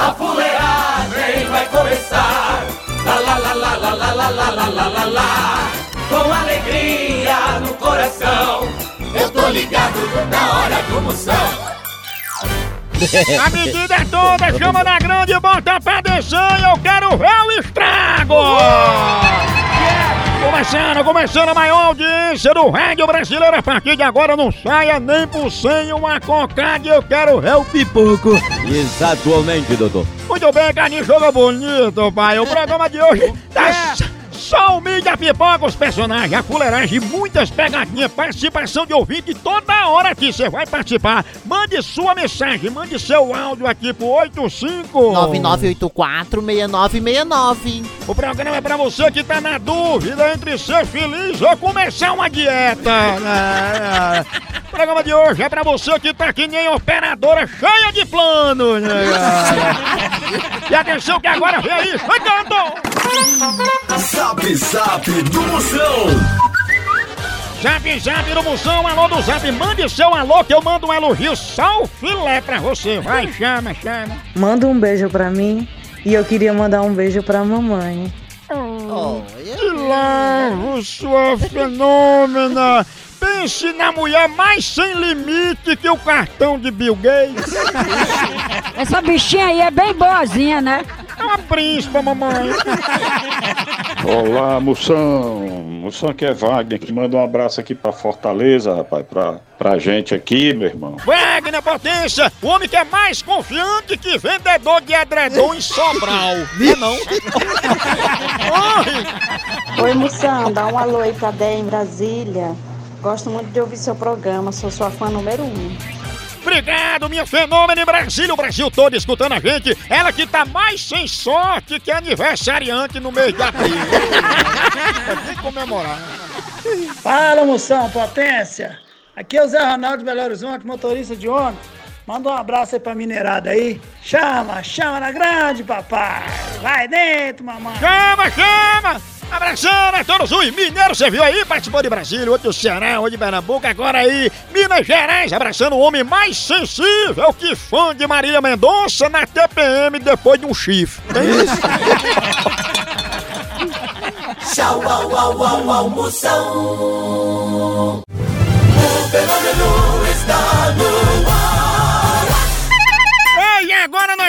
A fuleagem vai começar. Lá, lá, lá, lá, lá, lá, lá, lá, lá, lá, lá, lá. Com alegria no coração. Eu tô ligado na hora do Moção. A medida é toda, chama na grande e bota pra descer, eu quero ver o estrago! Começando, começando a maior audiência do rádio brasileiro, a partir de agora não saia nem por sem uma cocada, eu quero ver o pipoco! Exatamente, doutor. Muito bem, Carlinhos, jogo bonito, pai, o programa de hoje tá... Só o mídia pipoca, os personagens, a fuleiragem, muitas pegadinhas, participação de ouvinte toda hora aqui. Você vai participar. Mande sua mensagem, mande seu áudio aqui pro 85 9984-6969. O programa é pra você que tá na dúvida entre ser feliz ou começar uma dieta. É, é. O programa de hoje é pra você que tá que nem operadora cheia de planos. E atenção que agora vem aí, chegando! Zap Zap do Moção. Zap Zap do Moção, alô do Zap, mande seu alô que eu mando um elogio só o filé pra você. Vai, chama, chama. Manda um beijo pra mim e eu queria mandar um beijo pra mamãe. Oh, Que lavo, sua fenômena! Pense na mulher mais sem limite que o cartão de Bill Gates. Essa bichinha aí é bem boazinha, né? É uma príncipa, mamãe. Olá, Moção. Moção que é Wagner, que manda um abraço aqui pra Fortaleza, rapaz, pra, pra gente aqui, meu irmão. Wagner Potência, o homem que é mais confiante que vendedor de edredom em Sobral. Não, é não. Oi. Oi, Moção, dá um alô aí pra Dé em Brasília. Gosto muito de ouvir seu programa, sou sua fã número um. Obrigado, minha fenômena em Brasília, o Brasil todo escutando a gente. Ela que tá mais sem sorte que aniversariante no mês de abril. Tem que comemorar. Fala, moção, potência! Aqui é o Zé Ronaldo de Belo Horizonte, motorista de ônibus. Manda um abraço aí pra mineirada aí. Chama, chama na grande, papai! Vai dentro, mamãe! Chama, chama! Abraçando a todos os mineiros, você viu aí? Participou de Brasília, outro do Ceará, outro de Pernambuco, agora aí, Minas Gerais, abraçando o homem mais sensível que fã de Maria Mendonça na TPM depois de um chifre. Tem isso? Tchau, au, au, au, au,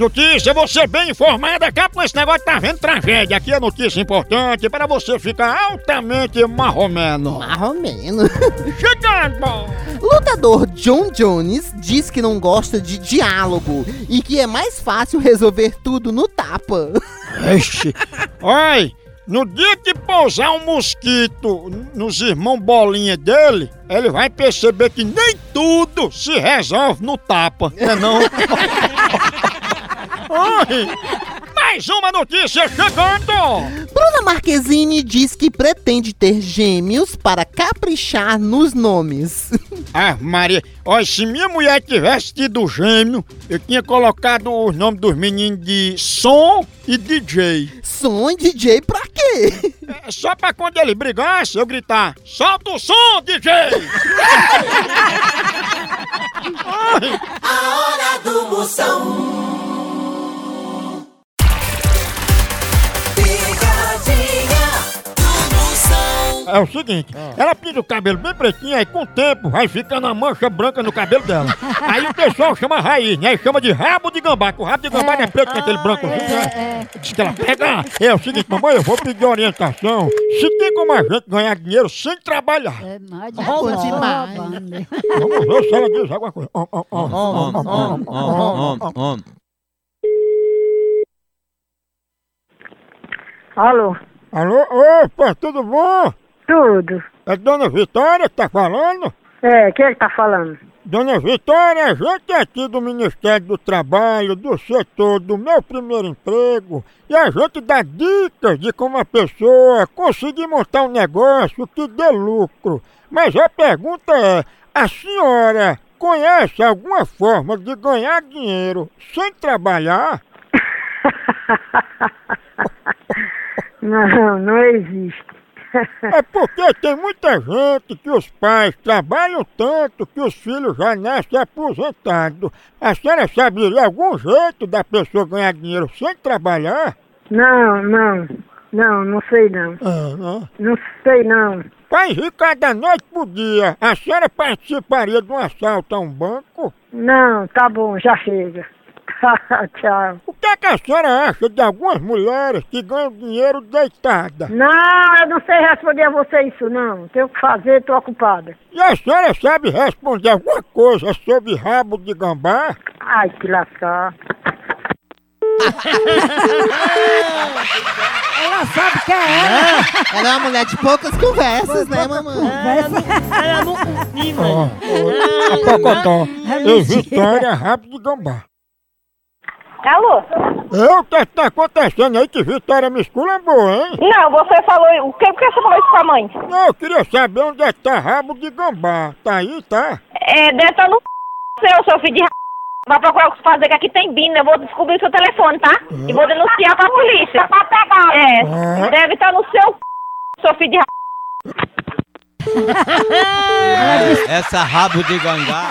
Notícia, você bem informada, acaba com esse negócio, tá vendo tragédia. Aqui é notícia importante para você ficar altamente marromeno. Marromeno. Chegando! Lutador John Jones diz que não gosta de diálogo e que é mais fácil resolver tudo no tapa. Ixi. Oi, no dia que pousar um mosquito nos irmãos bolinha dele, ele vai perceber que nem tudo se resolve no tapa, não é não? Oi, mais uma notícia chegando! Bruna Marquezine diz que pretende ter gêmeos para caprichar nos nomes. Ah, Maria, olha, se minha mulher tivesse tido gêmeo, eu tinha colocado os nomes dos meninos de Som e DJ. Som e DJ pra quê? É só pra quando ele brigasse, eu gritar, solta o som, DJ! A hora do Moção. É o seguinte, ela pinta o cabelo bem pretinho, aí com o tempo vai ficando uma mancha branca no cabelo dela. Aí o pessoal chama raiz, né? E chama de rabo de gambá, que o rabo de gambá não é preto, que é aquele branco assim, né? Diz que ela pega. É o seguinte, mamãe, eu vou pedir orientação. Se tem como a gente ganhar dinheiro sem trabalhar. É mais de Bom demais. Vamos ver se ela diz alguma coisa. Ó, ó, ó. Om, om, om, om, om. Alô? Alô, opa, tudo bom? Tudo. É Dona Vitória que tá falando? É, quem é que tá falando? Dona Vitória, a gente é aqui do Ministério do Trabalho, do setor do meu primeiro emprego, e a gente dá dicas de como a pessoa conseguir montar um negócio que dê lucro. Mas a pergunta é, a senhora conhece alguma forma de ganhar dinheiro sem trabalhar? Não, não existe. É porque tem muita gente que os pais trabalham tanto que os filhos já nascem aposentados. A senhora saberia algum jeito da pessoa ganhar dinheiro sem trabalhar? Não, não. Não, não sei não. É, né? Não sei não. Pra enricar da noite pro dia, a senhora participaria de um assalto a um banco? Não, tá bom, já chega. Tchau. O que, é que a senhora acha de algumas mulheres que ganham dinheiro deitada? Não, eu não sei responder a você isso não. Tenho o que fazer, tô ocupada. E a senhora sabe responder alguma coisa sobre rabo de gambá? Ai, que lascar. Ela sabe que é ela. Ela é uma mulher de poucas conversas, né, mamãe? A Pocotó. E Vitória, rabo de gambá. Alô? Eu, o que tá acontecendo aí que Vitória me esculambou, hein? Não, você falou. O que, por que você falou isso com a mãe? Não, eu queria saber onde é que tá rabo de gambá. Tá aí, tá? É, deve estar no seu, seu filho de ra... Vai procurar o que fazer, que aqui tem bina. Eu vou descobrir o seu telefone, tá? E vou denunciar pra polícia. Pra pegar. É, Ah. deve estar no seu seu filho de ra... Essa rabo de gangá.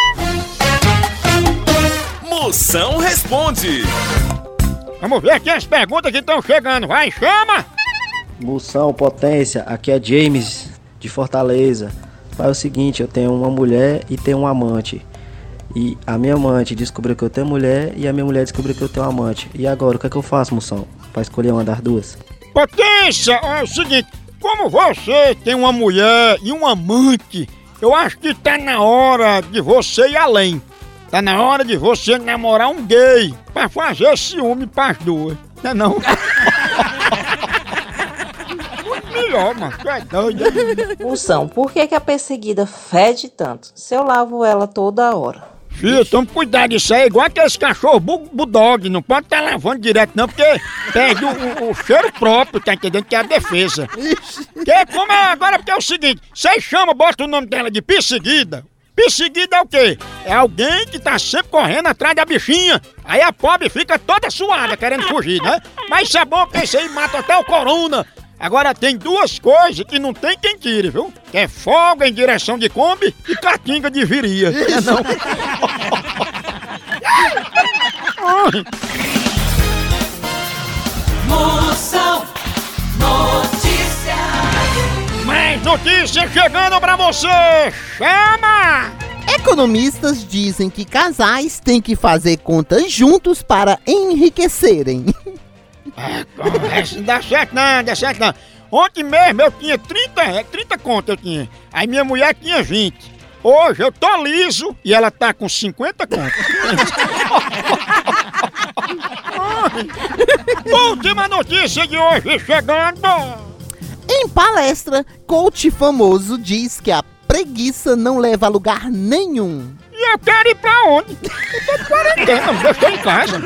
Moção responde. Vamos ver aqui as perguntas que estão chegando. Vai, chama! Moção, potência, aqui é James de Fortaleza. Faz o seguinte, eu tenho uma mulher e tenho um amante. E a minha amante descobriu que eu tenho mulher e a minha mulher descobriu que eu tenho amante. E agora, o que é que eu faço, moção? Pra escolher uma das duas? Potência, é o seguinte, como você tem uma mulher e um amante, eu acho que tá na hora de você ir além. Tá na hora de você namorar um gay pra fazer ciúme pras duas. Não é não? melhor, mano. Tu é doido. Moção, por que, que a perseguida fede tanto? Se eu lavo ela toda hora. Filho, toma cuidado, isso aí é igual aqueles cachorros bu bulldog, não pode estar lavando direto não, porque perde o, o- o cheiro próprio, tá entendendo? Que é a defesa. Que como é agora, porque é o seguinte, vocês chamam, bota o nome dela de perseguida. Perseguida é o quê? É alguém que tá sempre correndo atrás da bichinha. Aí a pobre fica toda suada, querendo fugir, né? Mas isso é bom, porque isso aí mata até o corona. Agora tem duas coisas que não tem quem tire, viu? Que é folga em direção de Kombi e catinga de viria. É não? notícias chegando pra você! Chama! Economistas dizem que casais têm que fazer contas juntos para enriquecerem. Isso não dá certo não, dá certo não. Ontem mesmo eu tinha 30, é, 30 contas eu tinha. Aí minha mulher tinha 20. Hoje eu tô liso e ela tá com 50 contas. Última notícia de hoje chegando. Em palestra, coach famoso diz que a preguiça não leva a lugar nenhum. E eu quero ir pra onde? Eu tô de quarentena, eu estou em casa.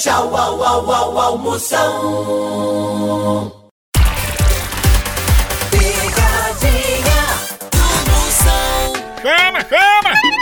Tchau, au, au, au, au, Moção. Pegadinha do Moção. Chama, chama!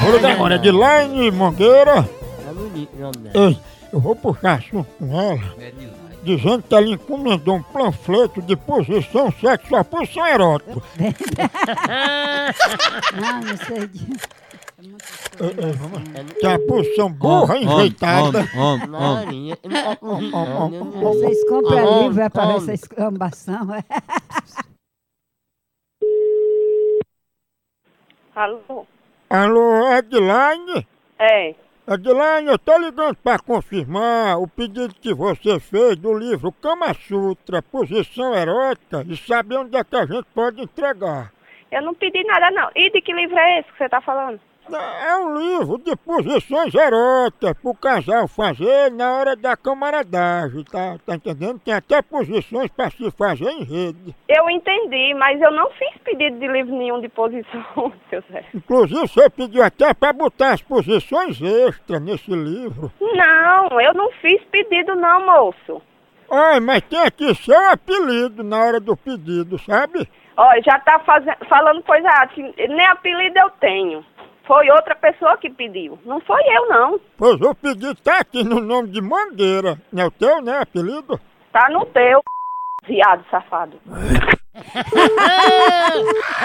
Vou ligar agora, Edilane Mangueira. Ei, eu vou puxar assunto com ela. Dizendo que ela encomendou um panfleto de posição sexual, posição erótica. Não, não sei. É, é, vamos lá. Que é a posição burra, enjeitada. Vocês compram livro é pra ver essa exclamação. é? Alô? Alô, Edilane? É. Adilane, eu tô ligando para confirmar o pedido que você fez do livro Kama Sutra, Posição Erótica, e saber onde é que a gente pode entregar. Eu não pedi nada, não. E de que livro é esse que você tá falando? É um livro de posições eróticas pro casal fazer na hora da camaradagem, tá, tá entendendo? Tem até posições para se fazer em rede. Eu entendi, mas eu não fiz pedido de livro nenhum de posição, seu Zé. Inclusive, você pediu até para botar as posições extras nesse livro. Não, eu não fiz pedido não, moço. Ai, mas tem aqui seu apelido na hora do pedido, sabe? Ó, já tá faze- falando coisa que Nem apelido eu tenho. Foi outra pessoa que pediu. Não foi eu, não. Pois o pedido tá aqui no nome de Mangueira. Não é o teu, né, apelido? Tá no teu, viado safado.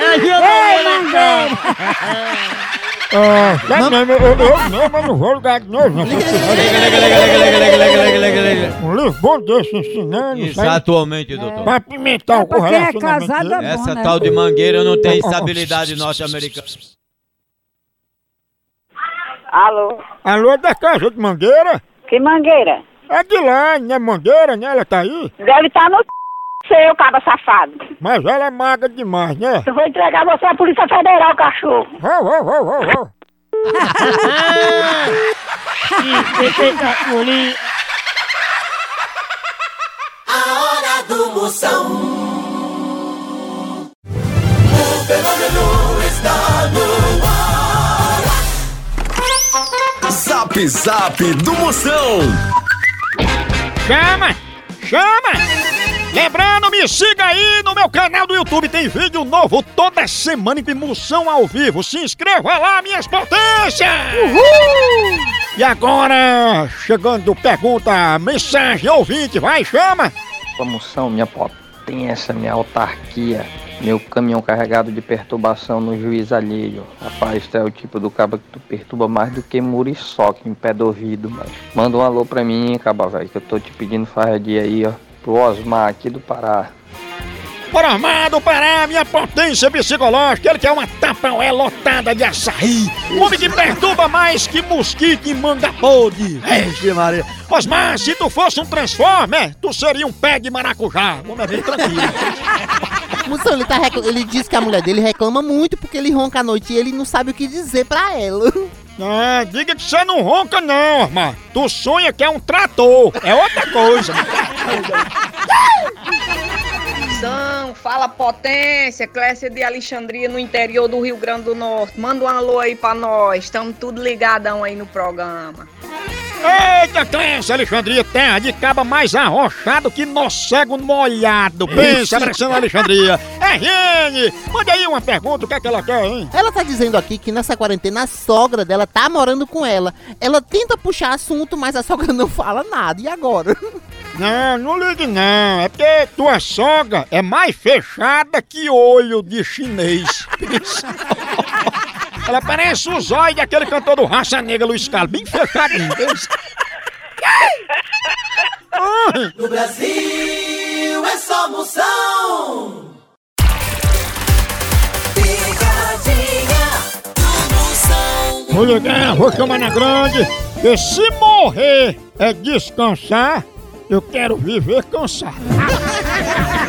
Ei, Mangueira! Ah, não, não, eu, eu, eu não, mas não vou ligar de novo. Não. Um livro bom desse ensinando. sabe? Exatamente, doutor. Pra apimentar o pra quem é relacionamento casado é dele. bom, Essa né? tal de mangueira não tem estabilidade norte-americana. Alô? Alô, é da casa de Mangueira? Que mangueira? É de lá, né, Mangueira, né? Ela tá aí? Deve estar no seu, caba safado. Mas ela é magra demais, né? Eu vou entregar você à Polícia Federal, cachorro. Vou, vou, vou, vou, vou. A hora do Moção. O fenômeno está no ar. Zap Zap do Moção. Chama! Chama! Lembrando, me siga aí no meu canal do YouTube, tem vídeo novo toda semana com emoção ao vivo. Se inscreva lá, minhas potências! Uhul! E agora, chegando pergunta, mensagem ouvinte, vai, chama! Promoção, minha potência, minha autarquia, meu caminhão carregado de perturbação no juiz alheio. Rapaz, tu é o tipo do cabo que tu perturba mais do que muriçoca em pé do ouvido, mas manda um alô pra mim, caba, velho, que eu tô te pedindo farradia aí, ó, pro Osmar aqui do Pará. Bora armado Pará, minha potência psicológica, ele quer uma tapaué lotada de açaí. Homem que perturba mais que mosquito em manga podre. Eixe Maria. Osmar, se tu fosse um Transformer, tu seria um pé de maracujá. Vamos ver, tranquilo. Moção, ele, tá recla- ele diz que a mulher dele reclama muito porque ele ronca à noite e ele não sabe o que dizer pra ela. Ah, diga que você não ronca não, Osmar. Tu sonha que é um trator, é outra coisa. São, fala potência, Clécia de Alexandria no interior do Rio Grande do Norte. Manda um alô aí pra nós, estamos tudo ligadão aí no programa. Eita, Clécia, Alexandria, terra de caba mais arrochado que nó cego molhado. Pensa, abraçando Alexandria. RN, manda aí uma pergunta, o que é que ela quer, hein? Ela tá dizendo aqui que nessa quarentena a sogra dela tá morando com ela. Ela tenta puxar assunto, mas a sogra não fala nada. E agora? Não, não ligue não. É porque tua sogra é mais fechada que olho de chinês. Ela parece o zóio daquele cantor do Raça Negra, Luiz Carlos, bem fechadinho. No Brasil é só moção. Vou ligar, vou chamar na grande. E se morrer é descansar, eu quero viver cansado.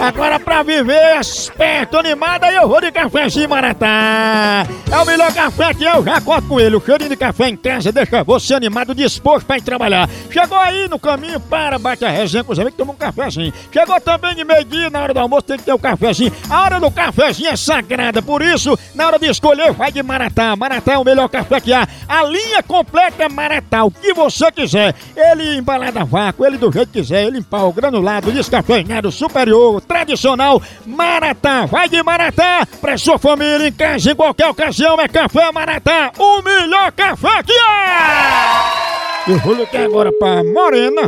Agora pra viver esperto, animado, aí eu vou de cafezinho Maratá. É o melhor café que eu já conto com ele. O cheirinho de café em casa deixa você animado, disposto pra ir trabalhar. Chegou aí no caminho, para, bate a resenha com os amigos, toma um cafezinho. Chegou também de meio-dia, na hora do almoço tem que ter o cafezinho. A hora do cafezinho é sagrada, por isso, na hora de escolher, vai de Maratá. Maratá é o melhor café que há. A linha completa é Maratá, o que você quiser. Ele embalado a vácuo, ele do jeito que quiser, ele em pau, granulado, descafeinado, superior, tradicional. Maratá, vai de Maratá, pra sua família, em casa, em qualquer ocasião, é Café Maratá, o melhor café que há! Eu vou ligar agora pra Morena.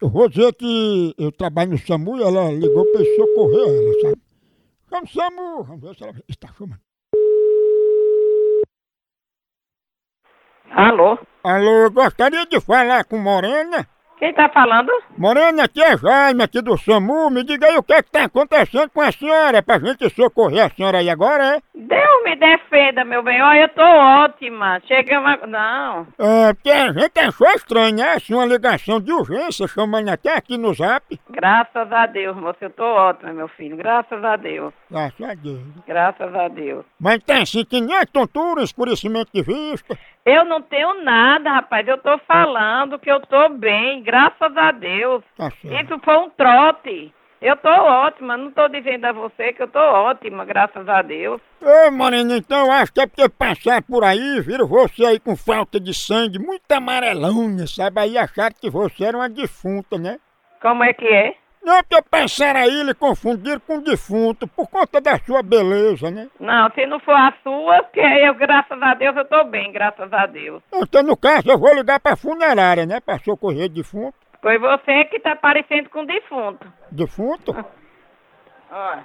Eu vou dizer que eu trabalho no SAMU e ela ligou pra eu socorrer ela, sabe? Chama o SAMU, vamos ver se ela está chamando. Alô? Alô, gostaria de falar com Morena. Quem tá falando? Morena, aqui é Jaime, aqui do SAMU. Me diga aí o que é que tá acontecendo com a senhora, pra gente socorrer a senhora aí agora, é? Deus me defenda, meu bem. Olha, eu tô ótima. Chega uma... Não. É, porque a gente achou estranho, né? Assim, uma ligação de urgência, chamando até aqui no zap. Graças a Deus, moço. Eu tô ótima, meu filho. Graças a Deus. Graças a Deus. Graças a Deus. Mas tem assim que nem tontura, escurecimento de vista. Eu não tenho nada, rapaz. Eu tô falando que eu tô bem. Graças a Deus. Tá. Isso foi um trote. Eu tô ótima. Não tô dizendo a você que eu tô ótima, graças a Deus. Ô, Morena, então acho que é porque passar por aí, viram você aí com falta de sangue, muito amarelão, sabe? Aí acharam que você era uma defunta, né? Como é que é? Não, porque passaram aí e lhe confundiram com defunto por conta da sua beleza, né? Não, se não for a sua, porque eu, graças a Deus, eu tô bem, graças a Deus. Então, no caso, eu vou ligar pra funerária, né? Pra socorrer defunto. Foi você que tá parecendo com defunto. Defunto? Olha.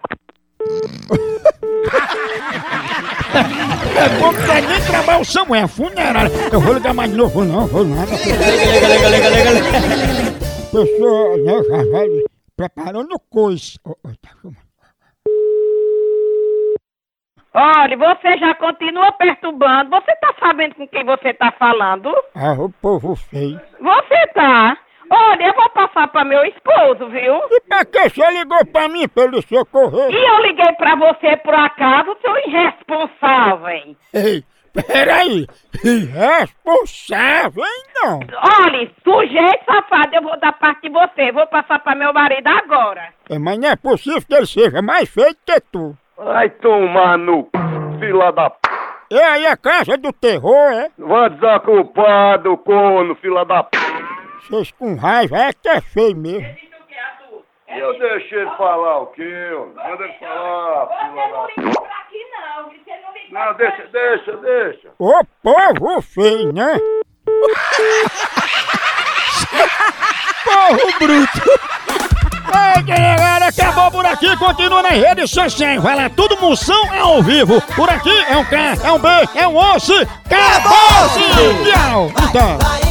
É bom que tem nem trabalho o Samuel, funerária. Eu vou ligar mais de novo, não, vou nada. Liga, liga, liga, liga, liga. Pessoa, né, preparando coisa. Ô, ô, tá. Olha, você já continua perturbando. Você tá sabendo com quem você tá falando? Ah, o povo feio. Você tá. Olha, eu vou passar pra meu esposo, viu? E pra que você ligou pra mim pra ele socorrer? E eu liguei pra você por acaso, seu irresponsável. Ei, peraí. Irresponsável, hein, não? Olha, sujeito safado, eu vou dar parte de você. Vou passar pra meu marido agora. É, mas não é possível que ele seja mais feio que tu. Vai tomar no c... fila da p... E aí a casa do terror, é? Vai desocupado, corno, fila da p... Vocês com raiva, é que é feio mesmo. Eu deixei ele falar o quê? Manda ele falar, filha da... Não, deixa, deixa, deixa. Ô povo feio, né? Porro bruto! Ei, galera, acabou por aqui, continua nas redes sociais. Vai lá, tudo moção é ao vivo. Por aqui é um K, é um B, é um osso. Acabou-se! Tchau! Tchau!